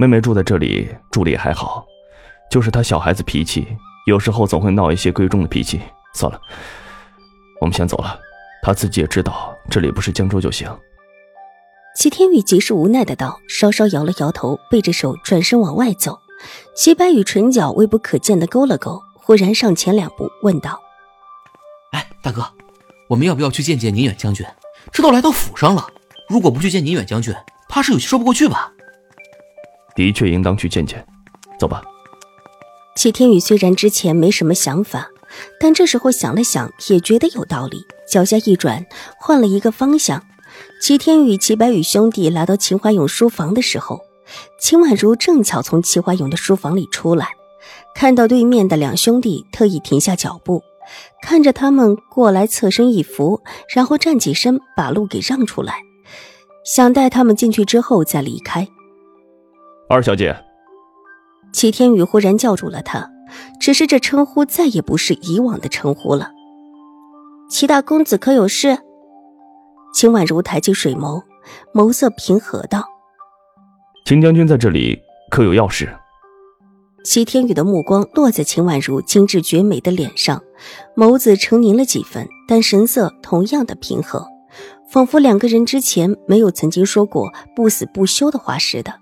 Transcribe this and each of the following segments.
妹妹住在这里，住的也还好，就是她小孩子脾气，有时候总会闹一些贵重的脾气。算了，我们先走了。她自己也知道这里不是江州就行。齐天宇极是无奈的道，稍稍摇了摇头，背着手转身往外走。齐白羽唇角微不可见的勾了勾，忽然上前两步问道：“哎，大哥，我们要不要去见见宁远将军？这都来到府上了，如果不去见宁远将军，怕是有些说不过去吧？”的确应当去见见，走吧。齐天宇虽然之前没什么想法，但这时候想了想，也觉得有道理。脚下一转，换了一个方向。齐天宇、齐白羽兄弟来到秦怀勇书房的时候，秦婉如正巧从齐怀勇的书房里出来，看到对面的两兄弟，特意停下脚步，看着他们过来，侧身一扶，然后站起身，把路给让出来，想带他们进去之后再离开。二小姐，齐天宇忽然叫住了他，只是这称呼再也不是以往的称呼了。齐大公子可有事？秦婉如抬起水眸，眸色平和道：“秦将军在这里，可有要事？”齐天宇的目光落在秦婉如精致绝美的脸上，眸子澄凝了几分，但神色同样的平和，仿佛两个人之前没有曾经说过不死不休的话似的。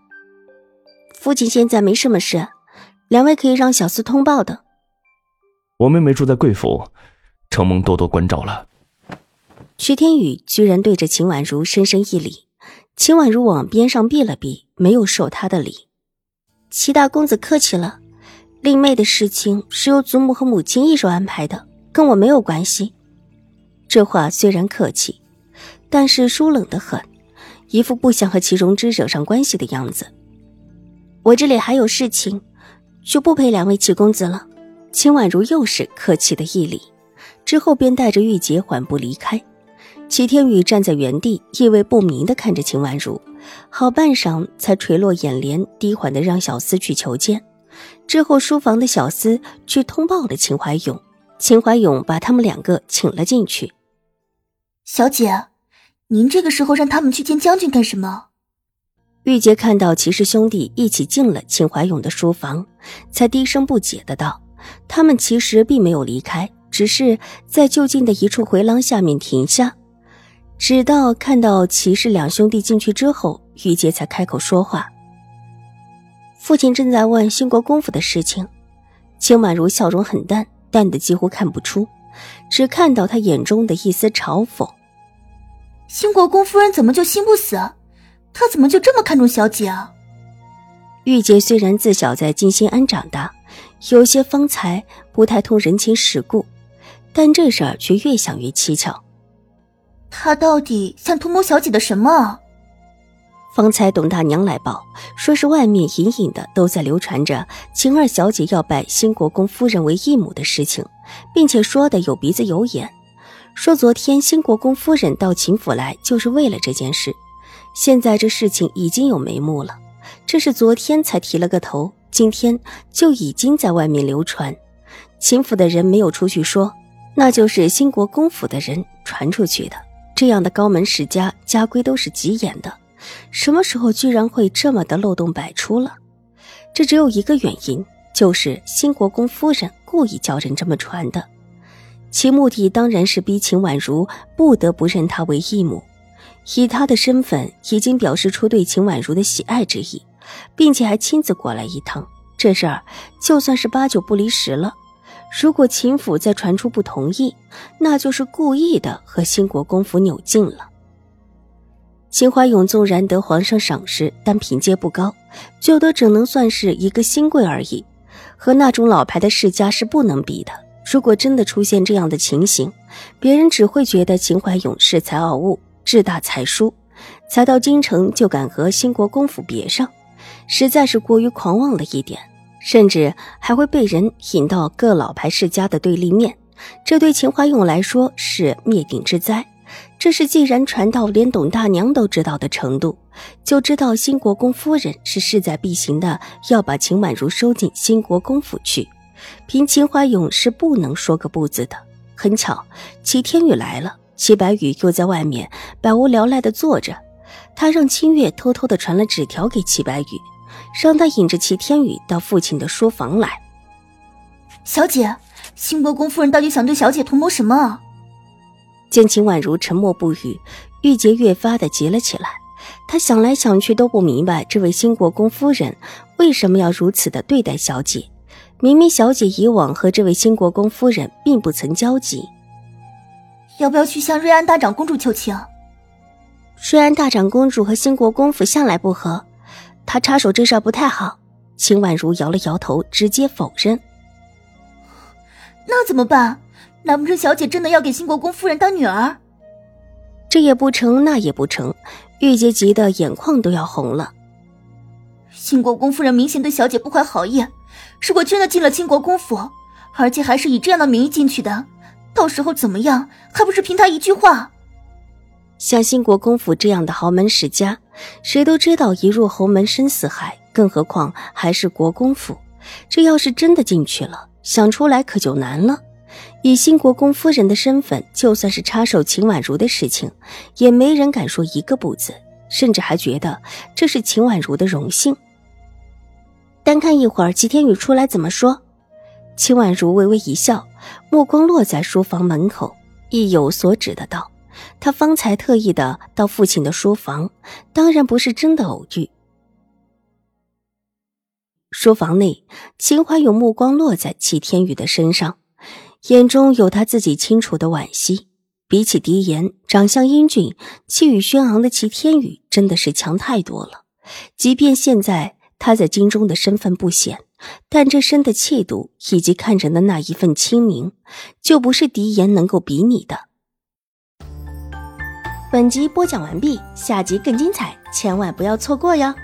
父亲现在没什么事，两位可以让小厮通报的。我妹妹住在贵府，承蒙多多关照了。徐天宇居然对着秦婉如深深一礼，秦婉如往边上避了避，没有受他的礼。齐大公子客气了，令妹的事情是由祖母和母亲一手安排的，跟我没有关系。这话虽然客气，但是疏冷的很，一副不想和齐荣之惹上关系的样子。我这里还有事情，就不陪两位齐公子了。秦婉如又是客气的一礼，之后便带着玉洁缓步离开。齐天宇站在原地，意味不明的看着秦婉如，好半晌才垂落眼帘，低缓的让小厮去求见。之后书房的小厮去通报了秦怀勇，秦怀勇把他们两个请了进去。小姐，您这个时候让他们去见将军干什么？玉洁看到齐氏兄弟一起进了秦怀勇的书房，才低声不解的道：“他们其实并没有离开，只是在就近的一处回廊下面停下。直到看到齐氏两兄弟进去之后，玉洁才开口说话。父亲正在问兴国公府的事情。”秦婉如笑容很淡，淡的几乎看不出，只看到他眼中的一丝嘲讽：“兴国公夫人怎么就心不死？”他怎么就这么看重小姐啊？玉洁虽然自小在金心庵长大，有些方才不太通人情世故，但这事儿却越想越蹊跷。他到底想图谋小姐的什么？方才董大娘来报，说是外面隐隐的都在流传着秦二小姐要拜新国公夫人为义母的事情，并且说的有鼻子有眼，说昨天新国公夫人到秦府来就是为了这件事。现在这事情已经有眉目了，这是昨天才提了个头，今天就已经在外面流传。秦府的人没有出去说，那就是兴国公府的人传出去的。这样的高门世家家规都是极严的，什么时候居然会这么的漏洞百出了？这只有一个原因，就是兴国公夫人故意叫人这么传的，其目的当然是逼秦婉如不得不认她为义母。以他的身份，已经表示出对秦婉如的喜爱之意，并且还亲自过来一趟。这事儿就算是八九不离十了。如果秦府再传出不同意，那就是故意的和新国公府扭近了。秦怀勇纵然得皇上赏识，但品阶不高，就得只能算是一个新贵而已，和那种老牌的世家是不能比的。如果真的出现这样的情形，别人只会觉得秦怀勇恃才傲物。志大才疏，才到京城就敢和兴国公府别上，实在是过于狂妄了一点，甚至还会被人引到各老牌世家的对立面，这对秦怀勇来说是灭顶之灾。这是既然传到连董大娘都知道的程度，就知道新国公夫人是势在必行的，要把秦婉如收进新国公府去。凭秦怀勇是不能说个不字的。很巧，齐天宇来了，齐白羽又在外面百无聊赖的坐着。他让清月偷偷的传了纸条给齐白羽，让他引着齐天宇到父亲的书房来。小姐，新国公夫人到底想对小姐图谋什么？见秦婉如沉默不语，玉洁越发的急了起来。她想来想去都不明白，这位新国公夫人为什么要如此的对待小姐。明明小姐以往和这位新国公夫人并不曾交集。要不要去向瑞安大长公主求情？瑞安大长公主和兴国公府向来不和，她插手这事不太好。秦婉如摇了摇头，直接否认。那怎么办？难不成小姐真的要给兴国公夫人当女儿？这也不成，那也不成，玉洁急得眼眶都要红了。兴国公夫人明显对小姐不怀好意，如果真的进了兴国公府，而且还是以这样的名义进去的，到时候怎么样，还不是凭他一句话？像新国公府这样的豪门世家，谁都知道一入侯门深似海，更何况还是国公府，这要是真的进去了，想出来可就难了。以新国公夫人的身份，就算是插手秦婉如的事情，也没人敢说一个不字，甚至还觉得这是秦婉如的荣幸。单看一会儿，齐天宇出来怎么说？秦婉如微微一笑，目光落在书房门口，意有所指的道：“他方才特意的到父亲的书房，当然不是真的偶遇。”书房内，秦怀有目光落在齐天宇的身上。眼中有他自己清楚的惋惜。比起狄言，长相英俊、气宇轩昂的齐天宇真的是强太多了。即便现在他在京中的身份不显，但这身的气度以及看人的那一份清明，就不是狄言能够比拟的。本集播讲完毕，下集更精彩，千万不要错过哟。